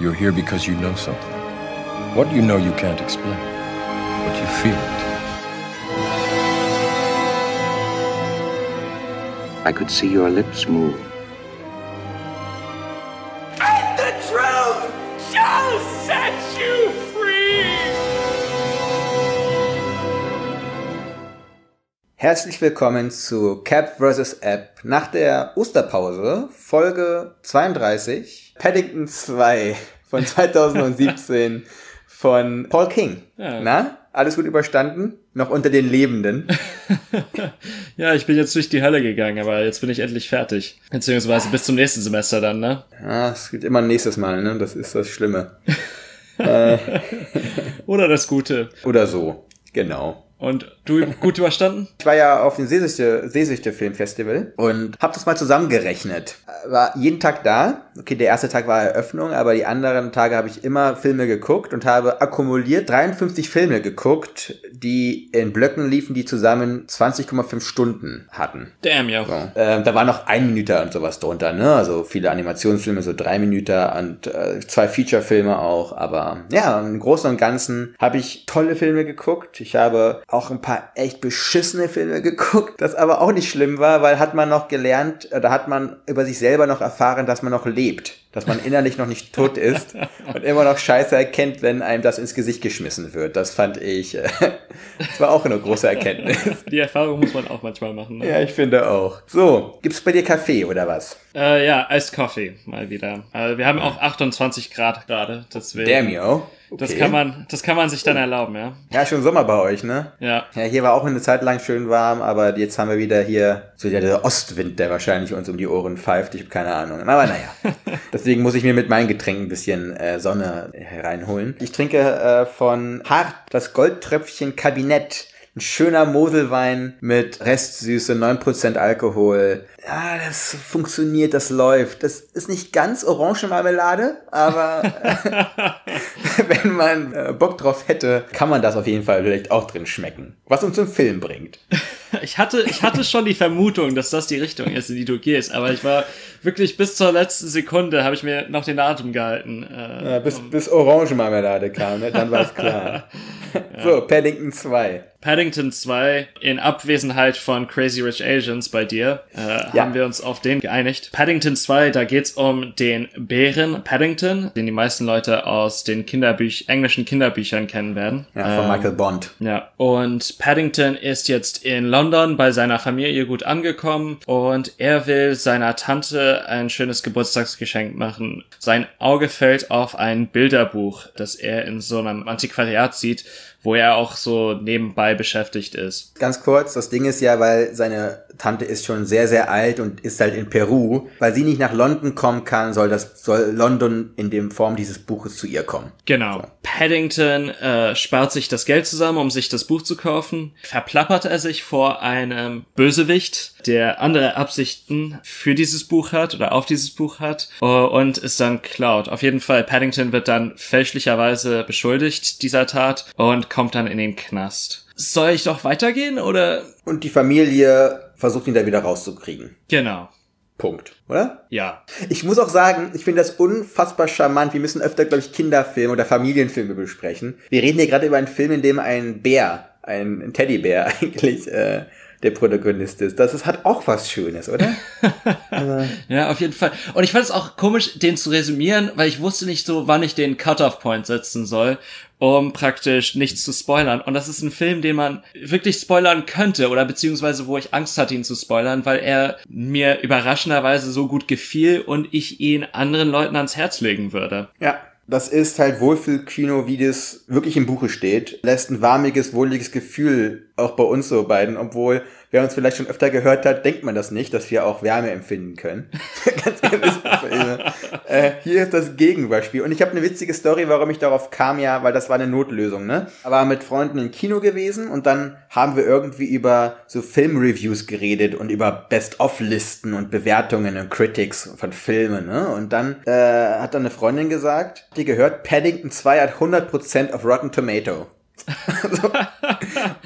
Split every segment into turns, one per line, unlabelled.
You're here because you know something. What you know you can't explain, but you feel it.
I could see your lips move.
Herzlich willkommen zu Cap vs. App nach der Osterpause, Folge 32, Paddington 2 von 2017 von Paul King.
Ja.
Na, alles gut überstanden? Noch unter den Lebenden?
Ja, ich bin jetzt durch die Hölle gegangen, aber jetzt bin ich endlich fertig. Beziehungsweise bis zum nächsten Semester dann, ne?
Ah, es gibt immer ein nächstes Mal, ne? Das ist das Schlimme.
Oder das Gute.
Oder so, genau.
Und du gut überstanden?
Ich war ja auf dem Seesichte, Seesichte Filmfestival und habe das mal zusammengerechnet. War jeden Tag da. Okay, der erste Tag war Eröffnung, aber die anderen Tage habe ich immer Filme geguckt und habe akkumuliert 53 Filme geguckt, die in Blöcken liefen, die zusammen 20,5 Stunden hatten.
Damn, ja.
So. Ähm, da war noch ein Minute und sowas drunter, ne? Also viele Animationsfilme, so drei Minuten und äh, zwei Feature-Filme auch. Aber ja, im Großen und Ganzen habe ich tolle Filme geguckt. Ich habe auch ein paar echt beschissene Filme geguckt, das aber auch nicht schlimm war, weil hat man noch gelernt, oder hat man über sich selber noch erfahren, dass man noch lebt. Dass man innerlich noch nicht tot ist und immer noch Scheiße erkennt, wenn einem das ins Gesicht geschmissen wird. Das fand ich, äh, das war auch eine große Erkenntnis.
Die Erfahrung muss man auch manchmal machen. Ne?
Ja, ich finde auch. So, gibt's bei dir Kaffee oder was?
Äh, ja, Iced Coffee mal wieder. Äh, wir haben auch 28 Grad gerade, deswegen.
Damn yo. Okay.
Das kann man, das kann man sich dann erlauben, ja.
Ja, schon Sommer bei euch, ne?
Ja.
Ja, hier war auch eine Zeit lang schön warm, aber jetzt haben wir wieder hier so der, der Ostwind, der wahrscheinlich uns um die Ohren pfeift. Ich habe keine Ahnung. Aber naja. Deswegen muss ich mir mit meinen Getränken ein bisschen äh, Sonne hereinholen. Ich trinke äh, von Hart das Goldtröpfchen Kabinett. Ein schöner Moselwein mit Restsüße, 9% Alkohol. Ja, das funktioniert, das läuft. Das ist nicht ganz Orangenmarmelade, aber wenn man äh, Bock drauf hätte, kann man das auf jeden Fall vielleicht auch drin schmecken. Was uns zum Film bringt.
Ich hatte, ich hatte schon die Vermutung, dass das die Richtung ist, in die du gehst, aber ich war wirklich bis zur letzten Sekunde, habe ich mir noch den Atem gehalten. Äh,
Ja, bis, bis Orangenmarmelade kam, ne? dann war es klar. So, Paddington 2.
Paddington 2 in Abwesenheit von Crazy Rich Asians bei dir äh,
Ja.
haben wir uns auf den geeinigt. Paddington 2, da geht's um den Bären Paddington, den die meisten Leute aus den Kinderbüch englischen Kinderbüchern kennen werden.
Ja, von Michael Bond.
Ja, und Paddington ist jetzt in London bei seiner Familie gut angekommen und er will seiner Tante ein schönes Geburtstagsgeschenk machen. Sein Auge fällt auf ein Bilderbuch, das er in so einem Antiquariat sieht, wo er auch so nebenbei beschäftigt ist.
Ganz kurz, das Ding ist ja, weil seine Tante ist schon sehr, sehr alt und ist halt in Peru. Weil sie nicht nach London kommen kann, soll das, soll London in dem Form dieses Buches zu ihr kommen.
Genau. Paddington äh, spart sich das Geld zusammen, um sich das Buch zu kaufen. Verplappert er sich vor einem Bösewicht, der andere Absichten für dieses Buch hat oder auf dieses Buch hat äh, und ist dann klaut. Auf jeden Fall, Paddington wird dann fälschlicherweise beschuldigt dieser Tat und kommt dann in den Knast. Soll ich doch weitergehen oder?
Und die Familie versucht ihn da wieder rauszukriegen.
Genau.
Punkt. Oder?
Ja.
Ich muss auch sagen, ich finde das unfassbar charmant. Wir müssen öfter, glaube ich, Kinderfilme oder Familienfilme besprechen. Wir reden hier gerade über einen Film, in dem ein Bär, ein, ein Teddybär eigentlich, äh, der Protagonist ist. Das ist, hat auch was Schönes, oder?
Ja, auf jeden Fall. Und ich fand es auch komisch, den zu resümieren, weil ich wusste nicht so, wann ich den Cut-off-Point setzen soll, um praktisch nichts zu spoilern. Und das ist ein Film, den man wirklich spoilern könnte oder beziehungsweise wo ich Angst hatte, ihn zu spoilern, weil er mir überraschenderweise so gut gefiel und ich ihn anderen Leuten ans Herz legen würde.
Ja. Das ist halt Wohlfühlkino, wie das wirklich im Buche steht. Lässt ein warmiges, wohliges Gefühl auch bei uns so beiden, obwohl wer uns vielleicht schon öfter gehört hat, denkt man das nicht, dass wir auch Wärme empfinden können. Ganz ehrlich, äh, hier ist das Gegenbeispiel. Und ich habe eine witzige Story, warum ich darauf kam, ja, weil das war eine Notlösung, ne? Aber mit Freunden im Kino gewesen und dann haben wir irgendwie über so Filmreviews geredet und über Best-of-Listen und Bewertungen und Critics von Filmen, ne? Und dann äh, hat dann eine Freundin gesagt, die gehört, Paddington 2 hat 100% auf Rotten Tomato. so.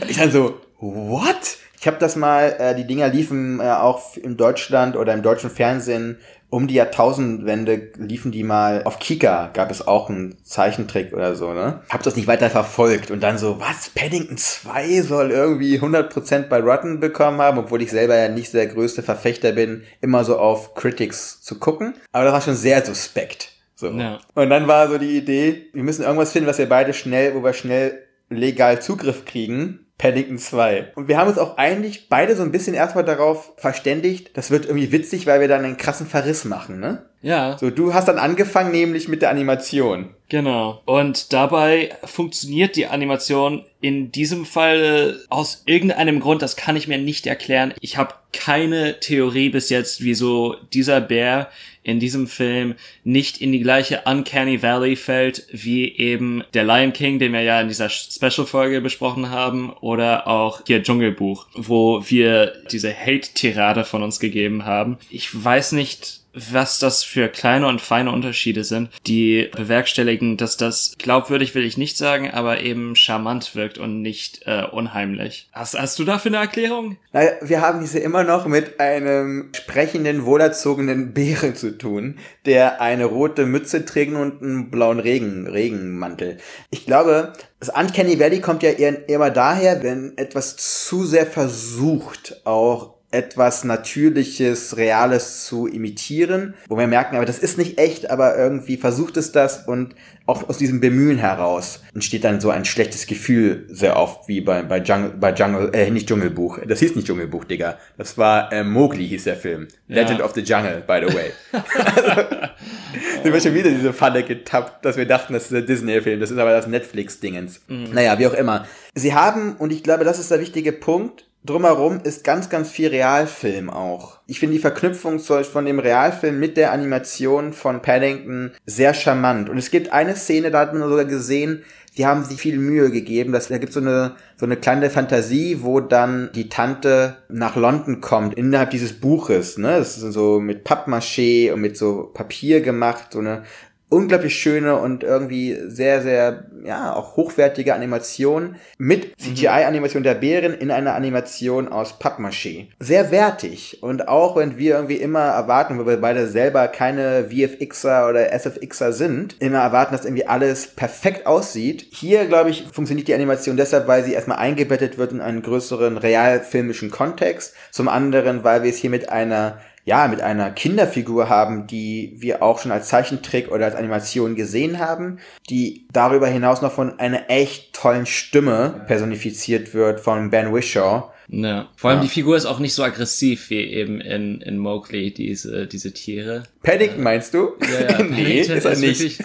Ich dann so, what? Ich habe das mal, äh, die Dinger liefen äh, auch in Deutschland oder im deutschen Fernsehen um die Jahrtausendwende liefen die mal auf Kika, gab es auch einen Zeichentrick oder so, ne? Hab das nicht weiter verfolgt und dann so, was, Paddington 2 soll irgendwie 100% bei Rotten bekommen haben, obwohl ich selber ja nicht der größte Verfechter bin, immer so auf Critics zu gucken. Aber das war schon sehr suspekt. So. Ja. Und dann war so die Idee, wir müssen irgendwas finden, was wir beide schnell, wo wir schnell legal Zugriff kriegen Paddington 2. Und wir haben uns auch eigentlich beide so ein bisschen erstmal darauf verständigt, das wird irgendwie witzig, weil wir dann einen krassen Verriss machen, ne?
Ja.
So, du hast dann angefangen, nämlich mit der Animation.
Genau. Und dabei funktioniert die Animation in diesem Fall aus irgendeinem Grund, das kann ich mir nicht erklären. Ich habe keine Theorie bis jetzt, wieso dieser Bär in diesem Film nicht in die gleiche Uncanny Valley fällt, wie eben der Lion King, den wir ja in dieser Special-Folge besprochen haben, oder auch hier Dschungelbuch, wo wir diese Hate-Tirade von uns gegeben haben. Ich weiß nicht, was das für kleine und feine Unterschiede sind, die bewerkstelligen, dass das glaubwürdig will ich nicht sagen, aber eben charmant wirkt und nicht äh, unheimlich. Hast, hast du dafür eine Erklärung?
Naja, wir haben diese immer noch mit einem sprechenden, wohlerzogenen Bären zu tun, der eine rote Mütze trägt und einen blauen Regen, Regenmantel. Ich glaube, das Uncanny Valley kommt ja eher immer daher, wenn etwas zu sehr versucht, auch etwas Natürliches, Reales zu imitieren, wo wir merken, aber das ist nicht echt, aber irgendwie versucht es das und auch aus diesem Bemühen heraus entsteht dann so ein schlechtes Gefühl sehr oft, wie bei, bei Jungle, bei Jungle, äh, nicht Dschungelbuch. Das hieß nicht Dschungelbuch, Digga. Das war äh, Mowgli hieß der Film. Ja. Legend of the Jungle, by the way. sind wir schon wieder diese Falle getappt, dass wir dachten, das ist der Disney-Film. Das ist aber das Netflix-Dingens. Mhm. Naja, wie auch immer. Sie haben, und ich glaube, das ist der wichtige Punkt, drumherum ist ganz, ganz viel Realfilm auch. Ich finde die Verknüpfung von dem Realfilm mit der Animation von Paddington sehr charmant. Und es gibt eine Szene, da hat man sogar gesehen, die haben sich viel Mühe gegeben. Dass, da gibt so eine so eine kleine Fantasie, wo dann die Tante nach London kommt innerhalb dieses Buches. Ne, das ist so mit Pappmaché und mit so Papier gemacht, so eine unglaublich schöne und irgendwie sehr, sehr, ja, auch hochwertige Animation mit CGI-Animation der Bären in einer Animation aus Pappmaché. Sehr wertig. Und auch wenn wir irgendwie immer erwarten, weil wir beide selber keine VFXer oder SFXer sind, immer erwarten, dass irgendwie alles perfekt aussieht. Hier, glaube ich, funktioniert die Animation deshalb, weil sie erstmal eingebettet wird in einen größeren realfilmischen Kontext. Zum anderen, weil wir es hier mit einer ja, mit einer Kinderfigur haben, die wir auch schon als Zeichentrick oder als Animation gesehen haben, die darüber hinaus noch von einer echt tollen Stimme personifiziert wird von Ben Wishaw.
Ja. Vor allem ja. die Figur ist auch nicht so aggressiv wie eben in, in Mowgli, diese, diese Tiere.
Paddington meinst du?
Ja, ja. nee, ist er nicht. Wirklich,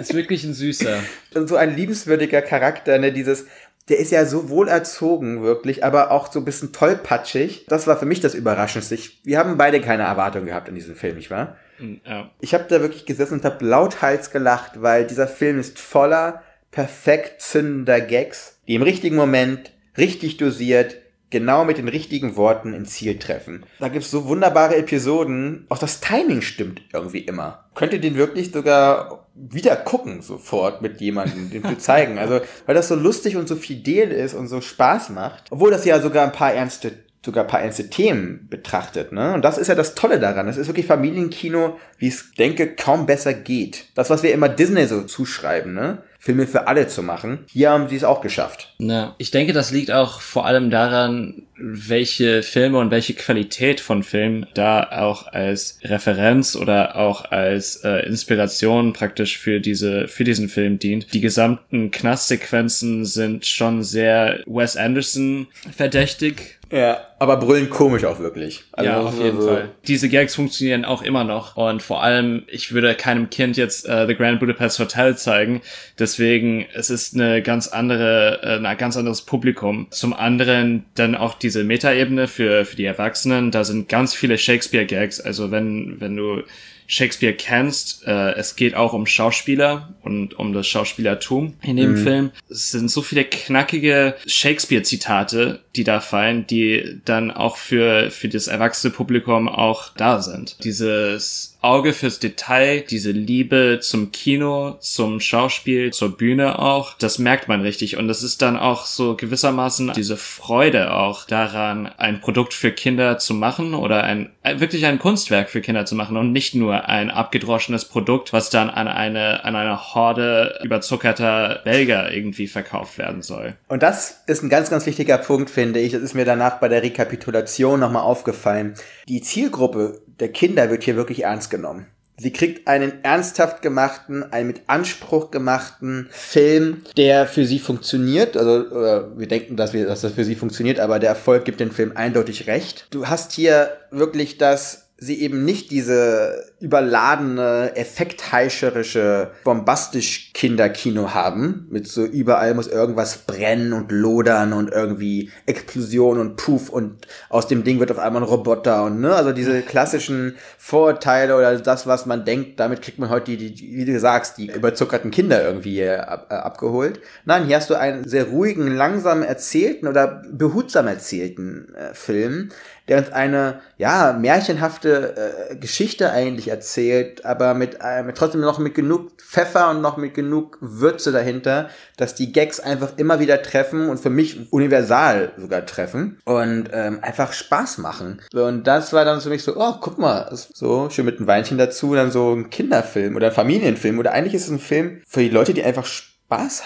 ist wirklich ein süßer.
So ein liebenswürdiger Charakter, ne, dieses, der ist ja so wohl erzogen, wirklich, aber auch so ein bisschen tollpatschig. Das war für mich das Überraschendste. Ich, wir haben beide keine Erwartung gehabt in diesem Film, nicht wahr?
Mm, ja.
Ich habe da wirklich gesessen und habe lauthals gelacht, weil dieser Film ist voller perfekt zündender Gags, die im richtigen Moment, richtig dosiert, genau mit den richtigen Worten ins Ziel treffen. Da gibt's so wunderbare Episoden. Auch das Timing stimmt irgendwie immer. Könnt ihr den wirklich sogar wieder gucken sofort mit jemandem, dem zu zeigen. Also, weil das so lustig und so fidel ist und so Spaß macht. Obwohl das ja sogar ein paar ernste sogar ein paar ernste Themen betrachtet, ne? Und das ist ja das Tolle daran. Es ist wirklich Familienkino, wie es denke, kaum besser geht. Das, was wir immer Disney so zuschreiben, ne? Filme für alle zu machen. Hier haben sie es auch geschafft.
Ja, ich denke, das liegt auch vor allem daran, welche Filme und welche Qualität von Filmen da auch als Referenz oder auch als äh, Inspiration praktisch für diese für diesen Film dient. Die gesamten Knastsequenzen sind schon sehr Wes Anderson verdächtig
ja, aber brüllen komisch auch wirklich.
Also ja, auf jeden so Fall. Diese Gags funktionieren auch immer noch und vor allem, ich würde keinem Kind jetzt äh, The Grand Budapest Hotel zeigen, deswegen es ist eine ganz andere, äh, ein ganz anderes Publikum. Zum anderen dann auch diese Metaebene für für die Erwachsenen, da sind ganz viele Shakespeare Gags, also wenn wenn du Shakespeare kennst. Äh, es geht auch um Schauspieler und um das Schauspielertum in dem mhm. Film. Es sind so viele knackige Shakespeare-Zitate, die da fallen, die dann auch für, für das erwachsene Publikum auch da sind. Dieses Auge fürs Detail, diese Liebe zum Kino, zum Schauspiel, zur Bühne auch, das merkt man richtig. Und das ist dann auch so gewissermaßen diese Freude auch daran, ein Produkt für Kinder zu machen oder ein, wirklich ein Kunstwerk für Kinder zu machen und nicht nur ein abgedroschenes Produkt, was dann an eine, an eine Horde überzuckerter Belger irgendwie verkauft werden soll.
Und das ist ein ganz, ganz wichtiger Punkt, finde ich. Das ist mir danach bei der Rekapitulation nochmal aufgefallen. Die Zielgruppe der Kinder wird hier wirklich ernst genommen. Sie kriegt einen ernsthaft gemachten, einen mit Anspruch gemachten Film, der für sie funktioniert. Also wir denken, dass, wir, dass das für sie funktioniert, aber der Erfolg gibt dem Film eindeutig recht. Du hast hier wirklich das sie eben nicht diese überladene, effektheischerische, bombastisch Kinderkino haben, mit so überall muss irgendwas brennen und lodern und irgendwie Explosion und Puff und aus dem Ding wird auf einmal ein Roboter und ne, also diese klassischen Vorurteile oder das, was man denkt, damit kriegt man heute die, die wie du sagst, die überzuckerten Kinder irgendwie ab, äh, abgeholt. Nein, hier hast du einen sehr ruhigen, langsam erzählten oder behutsam erzählten äh, Film, der uns eine, ja, märchenhafte äh, Geschichte eigentlich erzählt, aber mit, äh, mit trotzdem noch mit genug Pfeffer und noch mit genug Würze dahinter, dass die Gags einfach immer wieder treffen und für mich universal sogar treffen und ähm, einfach Spaß machen. Und das war dann für mich so, oh, guck mal, so schön mit einem Weinchen dazu, dann so ein Kinderfilm oder Familienfilm oder eigentlich ist es ein Film für die Leute, die einfach Spaß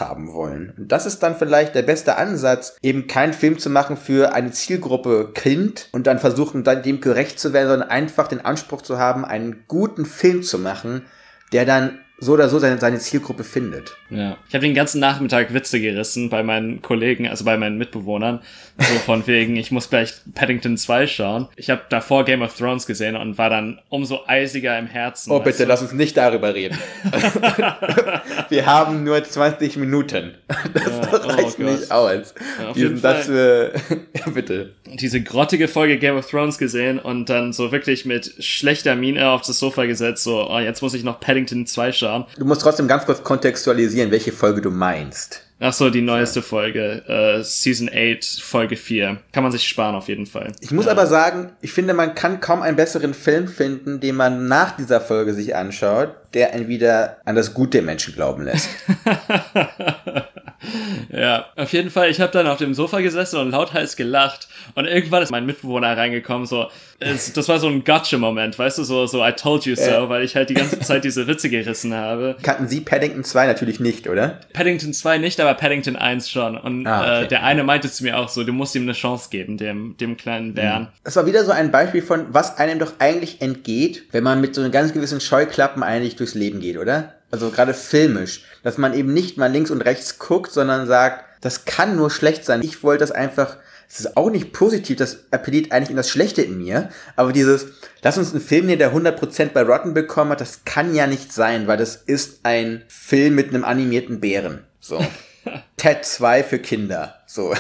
haben wollen. Und das ist dann vielleicht der beste Ansatz, eben keinen Film zu machen für eine Zielgruppe Kind und dann versuchen, dann dem gerecht zu werden, sondern einfach den Anspruch zu haben, einen guten Film zu machen, der dann so oder so seine, seine Zielgruppe findet.
Ja. Ich habe den ganzen Nachmittag Witze gerissen bei meinen Kollegen, also bei meinen Mitbewohnern. So von wegen, ich muss gleich Paddington 2 schauen. Ich habe davor Game of Thrones gesehen und war dann umso eisiger im Herzen.
Oh bitte, du? lass uns nicht darüber reden. Wir haben nur 20 Minuten. Das ja, oh reicht oh nicht aus. Ja, Diesen Satz, äh, ja, bitte.
Diese grottige Folge Game of Thrones gesehen und dann so wirklich mit schlechter Miene auf das Sofa gesetzt, so, oh, jetzt muss ich noch Paddington 2 schauen anschauen.
Du musst trotzdem ganz kurz kontextualisieren, welche Folge du meinst.
Ach so, die neueste Folge, äh, Season 8, Folge 4. Kann man sich sparen auf jeden Fall.
Ich muss ja. aber sagen, ich finde, man kann kaum einen besseren Film finden, den man nach dieser Folge sich anschaut, der einen wieder an das Gute Menschen glauben lässt.
ja, auf jeden Fall, ich habe dann auf dem Sofa gesessen und lauthals gelacht und irgendwann ist mein Mitbewohner reingekommen, so, es, das war so ein Gotcha-Moment, weißt du, so, so I told you so, äh. weil ich halt die ganze Zeit diese Witze gerissen habe.
Kannten Sie Paddington 2 natürlich nicht, oder?
Paddington 2 nicht, aber Paddington 1 schon. Und ah, okay. äh, der eine meinte zu mir auch so, du musst ihm eine Chance geben, dem, dem kleinen Bären.
Das war wieder so ein Beispiel von, was einem doch eigentlich entgeht, wenn man mit so einem ganz gewissen Scheuklappen eigentlich durchs Leben geht, oder? Also gerade filmisch, dass man eben nicht mal links und rechts guckt, sondern sagt, das kann nur schlecht sein. Ich wollte das einfach es ist auch nicht positiv, das appelliert eigentlich in das Schlechte in mir, aber dieses, lass uns einen Film nehmen, der 100% bei Rotten bekommen hat, das kann ja nicht sein, weil das ist ein Film mit einem animierten Bären. So. Ted 2 für Kinder. So,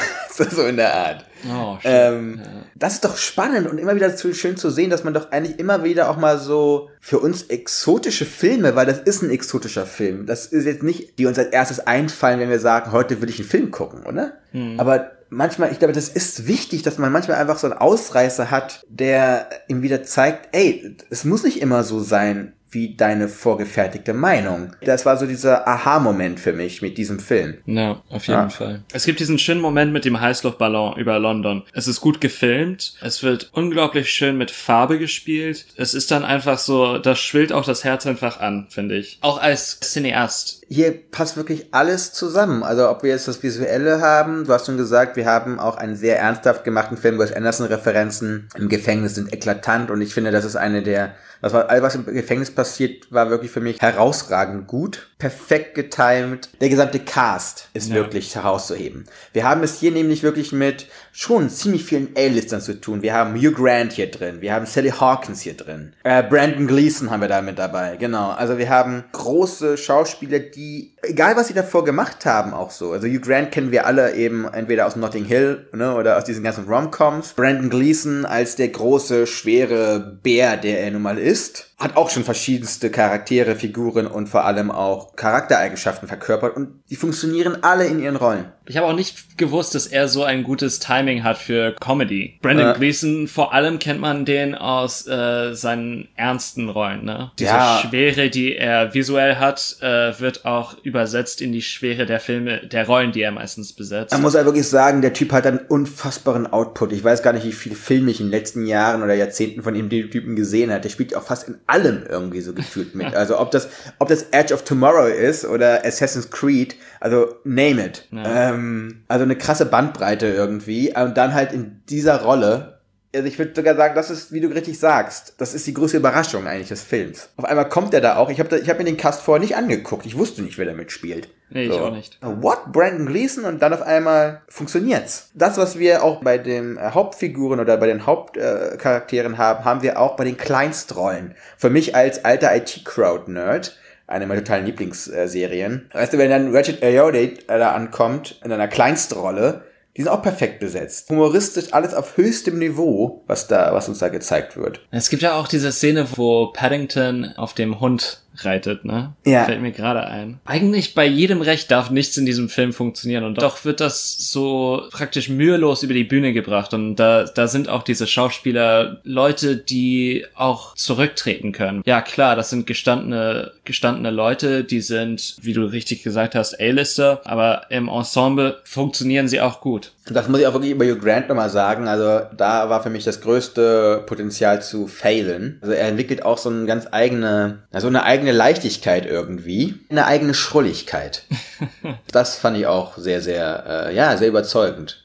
so in der Art. Oh, ähm, ja. Das ist doch spannend und immer wieder schön zu sehen, dass man doch eigentlich immer wieder auch mal so für uns exotische Filme, weil das ist ein exotischer Film. Das ist jetzt nicht, die uns als erstes einfallen, wenn wir sagen, heute will ich einen Film gucken, oder? Hm. Aber manchmal, ich glaube, das ist wichtig, dass man manchmal einfach so einen Ausreißer hat, der ihm wieder zeigt, ey, es muss nicht immer so sein, wie deine vorgefertigte Meinung. Das war so dieser Aha-Moment für mich mit diesem Film.
Ja, auf jeden ja. Fall. Es gibt diesen schönen Moment mit dem Heißluftballon über London. Es ist gut gefilmt. Es wird unglaublich schön mit Farbe gespielt. Es ist dann einfach so, das schwillt auch das Herz einfach an, finde ich. Auch als Cineast.
Hier passt wirklich alles zusammen. Also ob wir jetzt das Visuelle haben, du hast schon gesagt, wir haben auch einen sehr ernsthaft gemachten Film. Wes Anderson-Referenzen im Gefängnis sind eklatant und ich finde, das ist eine der das war all was im Gefängnis passiert, war wirklich für mich herausragend gut, perfekt getimed. Der gesamte Cast ist ja. wirklich herauszuheben. Wir haben es hier nämlich wirklich mit schon ziemlich vielen A-Listern zu tun. Wir haben Hugh Grant hier drin, wir haben Sally Hawkins hier drin, äh, Brandon Gleason haben wir da mit dabei, genau. Also wir haben große Schauspieler, die, egal was sie davor gemacht haben, auch so. Also Hugh Grant kennen wir alle eben entweder aus Notting Hill ne, oder aus diesen ganzen Romcoms. Brandon Gleason als der große, schwere Bär, der er nun mal ist. Hat auch schon verschiedenste Charaktere, Figuren und vor allem auch Charaktereigenschaften verkörpert und die funktionieren alle in ihren Rollen.
Ich habe auch nicht gewusst, dass er so ein gutes Timing hat für Comedy. Brandon
Äh.
Gleeson, vor allem kennt man den aus äh, seinen ernsten Rollen. Ne? Diese
Ja.
Schwere, die er visuell hat, äh, wird auch übersetzt in die Schwere der Filme, der Rollen, die er meistens besetzt.
Man muss ja wirklich sagen, der Typ hat einen unfassbaren Output. Ich weiß gar nicht, wie viele Filme ich in den letzten Jahren oder Jahrzehnten von ihm den Typen gesehen hat. Der spielt auch fast in allem irgendwie so gefühlt mit. Also ob das, ob das Edge of Tomorrow ist oder Assassin's Creed, also name it. Ähm, also eine krasse Bandbreite irgendwie. Und dann halt in dieser Rolle. Also ich würde sogar sagen, das ist, wie du richtig sagst, das ist die größte Überraschung eigentlich des Films. Auf einmal kommt er da auch. Ich habe hab mir den Cast vorher nicht angeguckt. Ich wusste nicht, wer da mitspielt.
Nee, ich auch nicht.
What? Brandon Gleason und dann auf einmal funktioniert's. Das, was wir auch bei den äh, Hauptfiguren oder bei den Hauptcharakteren äh, haben, haben wir auch bei den Kleinstrollen. Für mich als alter IT-Crowd-Nerd, eine meiner totalen Lieblingsserien. Weißt du, wenn dann Ratchet Ayoade äh, da ankommt, in einer Kleinstrolle, die sind auch perfekt besetzt. Humoristisch alles auf höchstem Niveau, was da, was uns da gezeigt wird.
Es gibt ja auch diese Szene, wo Paddington auf dem Hund reitet, ne?
Ja.
Fällt mir gerade ein. Eigentlich bei jedem Recht darf nichts in diesem Film funktionieren und doch wird das so praktisch mühelos über die Bühne gebracht und da, da sind auch diese Schauspieler Leute, die auch zurücktreten können. Ja, klar, das sind gestandene, gestandene Leute, die sind, wie du richtig gesagt hast, A-Lister, aber im Ensemble funktionieren sie auch gut.
Das muss ich auch wirklich über Hugh Grant nochmal sagen. Also da war für mich das größte Potenzial zu failen. Also er entwickelt auch so eine ganz eigene, ja, so eine eigene Leichtigkeit irgendwie. Eine eigene Schrulligkeit. das fand ich auch sehr, sehr, äh, ja, sehr überzeugend.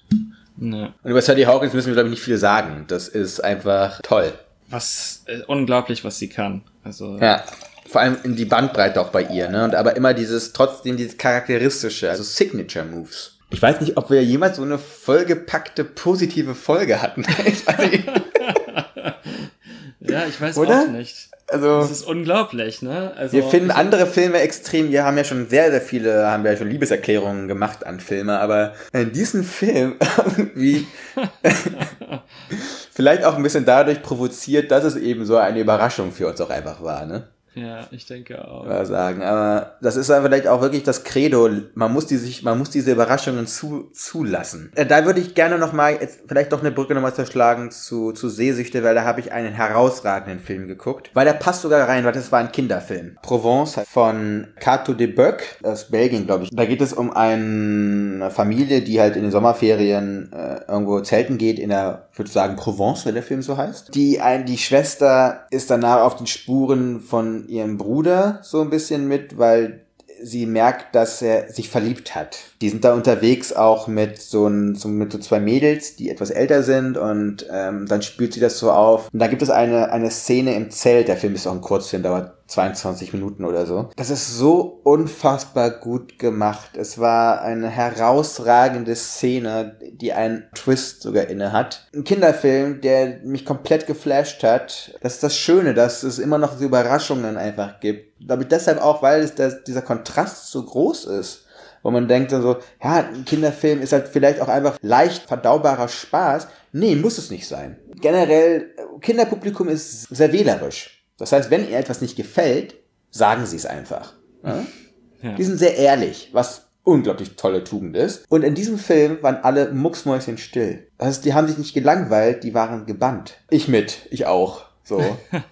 Ja.
Und über Sadie Hawkins müssen wir, glaube ich, nicht viel sagen. Das ist einfach toll.
Was, äh, unglaublich, was sie kann. Also,
Ja. Vor allem in die Bandbreite auch bei ihr, ne? Und aber immer dieses, trotzdem dieses charakteristische, also Signature Moves. Ich weiß nicht, ob wir jemals so eine vollgepackte, positive Folge hatten. Ich weiß nicht.
ja, ich weiß
Oder?
auch nicht.
Also,
Das ist unglaublich, ne? Also,
wir finden andere Filme extrem. Wir haben ja schon sehr, sehr viele, haben wir ja schon Liebeserklärungen gemacht an Filme, aber in diesem Film irgendwie vielleicht auch ein bisschen dadurch provoziert, dass es eben so eine Überraschung für uns auch einfach war, ne?
Ja, ich denke auch.
mal sagen. Aber das ist dann vielleicht auch wirklich das Credo. Man muss die sich, man muss diese Überraschungen zu, zulassen. Äh, Da würde ich gerne noch mal jetzt vielleicht doch eine Brücke noch mal zerschlagen zu, zu Sehsüchte, weil da habe ich einen herausragenden Film geguckt. Weil der passt sogar rein, weil das war ein Kinderfilm. Provence von Cato de Boeck aus Belgien, glaube ich. Da geht es um eine Familie, die halt in den Sommerferien äh, irgendwo zelten geht in der, ich würde sagen, Provence, wenn der Film so heißt. Die, ein, die Schwester ist danach auf den Spuren von ihrem Bruder so ein bisschen mit, weil sie merkt, dass er sich verliebt hat. Die sind da unterwegs auch mit so, ein, so, mit so zwei Mädels, die etwas älter sind und ähm, dann spürt sie das so auf. Und da gibt es eine, eine Szene im Zelt, der Film ist auch ein Kurzfilm, dauert 22 Minuten oder so. Das ist so unfassbar gut gemacht. Es war eine herausragende Szene, die einen Twist sogar inne hat. Ein Kinderfilm, der mich komplett geflasht hat. Das ist das Schöne, dass es immer noch so Überraschungen einfach gibt. Damit deshalb auch, weil es das, dieser Kontrast so groß ist. Wo man denkt dann so, ja, ein Kinderfilm ist halt vielleicht auch einfach leicht verdaubarer Spaß. Nee, muss es nicht sein. Generell, Kinderpublikum ist sehr wählerisch. Das heißt, wenn ihr etwas nicht gefällt, sagen sie es einfach. Ja?
Ja.
Die sind sehr ehrlich, was unglaublich tolle Tugend ist. Und in diesem Film waren alle mucksmäuschen still. Das heißt, die haben sich nicht gelangweilt, die waren gebannt. Ich mit, ich auch. So.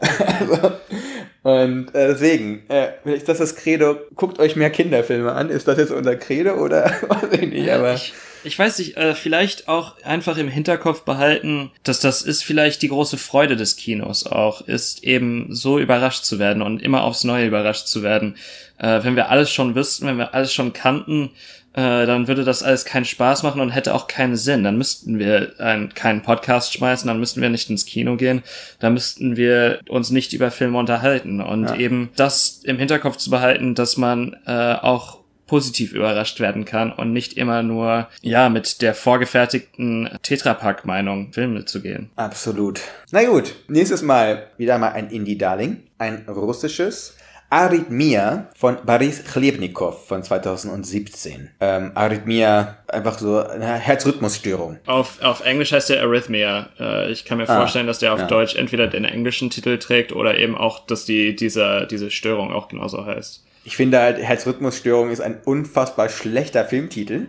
also, und äh, deswegen, äh, ist das das Credo, guckt euch mehr Kinderfilme an. Ist das jetzt unser Credo oder weiß ich nicht, aber.
ich, ich weiß nicht, äh, vielleicht auch einfach im Hinterkopf behalten, dass das ist vielleicht die große Freude des Kinos auch, ist eben so überrascht zu werden und immer aufs Neue überrascht zu werden. Äh, wenn wir alles schon wüssten, wenn wir alles schon kannten, äh, dann würde das alles keinen Spaß machen und hätte auch keinen Sinn. Dann müssten wir einen, keinen Podcast schmeißen, dann müssten wir nicht ins Kino gehen, dann müssten wir uns nicht über Filme unterhalten. Und
Ja.
eben das im Hinterkopf zu behalten, dass man äh, auch positiv überrascht werden kann und nicht immer nur, ja, mit der vorgefertigten Tetrapack-Meinung Filme zu gehen.
Absolut. Na gut, nächstes Mal wieder mal ein Indie-Darling. Ein russisches, Arrhythmia von Boris Chlebnikov von 2017. Ähm, Arrhythmia, einfach so eine Herzrhythmusstörung.
Auf, auf Englisch heißt der Arrhythmia. Äh, ich kann mir
Ah,
vorstellen, dass der auf
ja.
Deutsch entweder den englischen Titel trägt oder eben auch, dass die, dieser, diese Störung auch genauso heißt.
Ich finde halt, Herzrhythmusstörung ist ein unfassbar schlechter Filmtitel.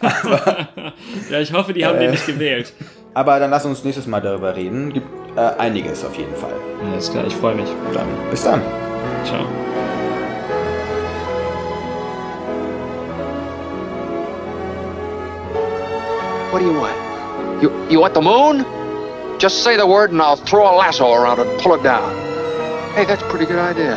Ja, ich hoffe, die haben
Äh.
den nicht gewählt.
Aber dann lass uns nächstes Mal darüber reden. Gibt äh, einiges auf jeden Fall.
Alles klar, ich freue mich.
Dann bis dann.
Ciao.
What do you want? You you want the moon? Just say the word and I'll throw a lasso around it and pull it down. Hey, that's a pretty good idea.